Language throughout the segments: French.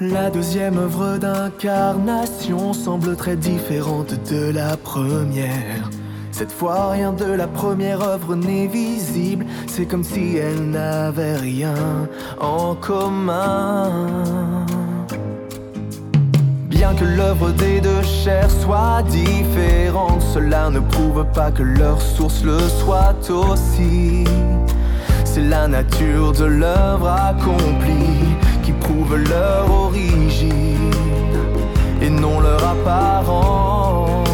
La deuxième œuvre d'incarnation semble très différente de la première. Cette fois, rien de la première œuvre n'est visible. C'est comme si elle n'avait rien en commun. Bien que l'œuvre des deux chairs soit différente, cela ne prouve pas que leur source le soit aussi. C'est la nature de l'œuvre accomplie prouve leur origine et non leur apparence.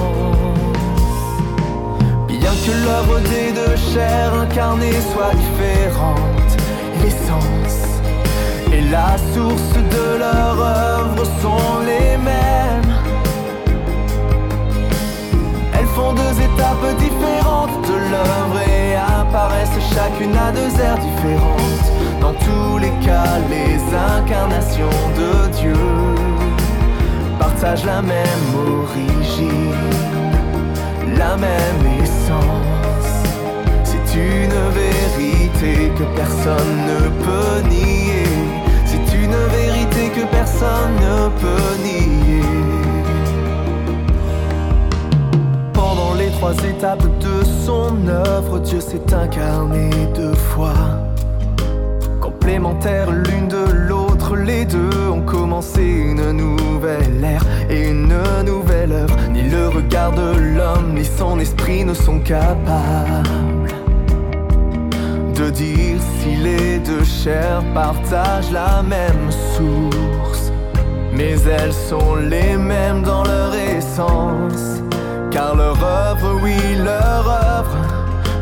Bien que l'œuvre des deux chairs incarnées soit différente, l'essence et la source de leur œuvre sont les mêmes. Elles font deux étapes différentes de l'œuvre et apparaissent chacune à deux aires différentes. Dans tous les cas, les incarnations de Dieu partagent la même origine, la même essence. C'est une vérité que personne ne peut nier. C'est une vérité que personne ne peut nier. Pendant les trois étapes de son œuvre, Dieu s'est incarné deux fois. L'une de l'autre, les deux ont commencé une nouvelle ère et une nouvelle œuvre. Ni le regard de l'homme, ni son esprit ne sont capables de dire si les deux chairs partagent la même source. Mais elles sont les mêmes dans leur essence. Car leur œuvre, oui, leur œuvre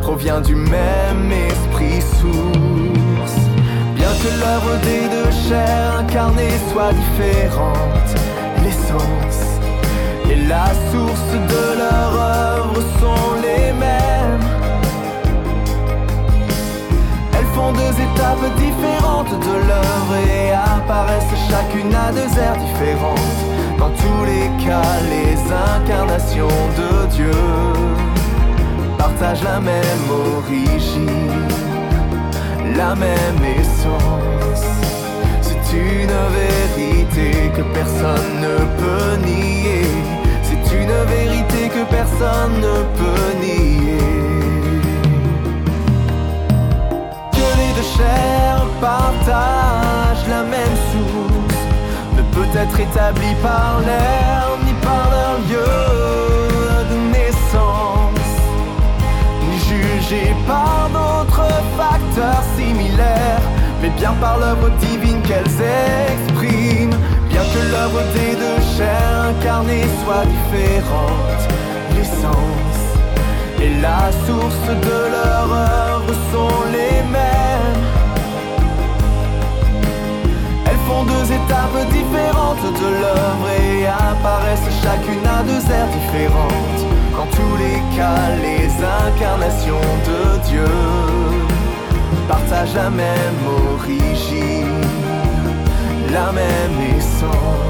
provient du même esprit source. Que l'œuvre des deux chairs incarnées soit différente, l'essence et la source de leur œuvre sont les mêmes. Elles font deux étapes différentes de l'œuvre et apparaissent chacune à deux aires différentes. Dans tous les cas, les incarnations de Dieu partagent la même origine, la même essence. C'est une vérité que personne ne peut nier. C'est une vérité que personne ne peut nier. Que les deux chairs partagent la même source ne peut être établi par l'air ni par leur lieu bien par l'œuvre divine qu'elles expriment. Bien que l'œuvre des deux chairs incarnées soit différente, l'essence et la source de leur œuvre sont les mêmes. Elles font deux étapes différentes de l'œuvre et apparaissent chacune à deux aires différentes. Dans tous les cas, les incarnations de Dieu partagent la même origine, la même essence.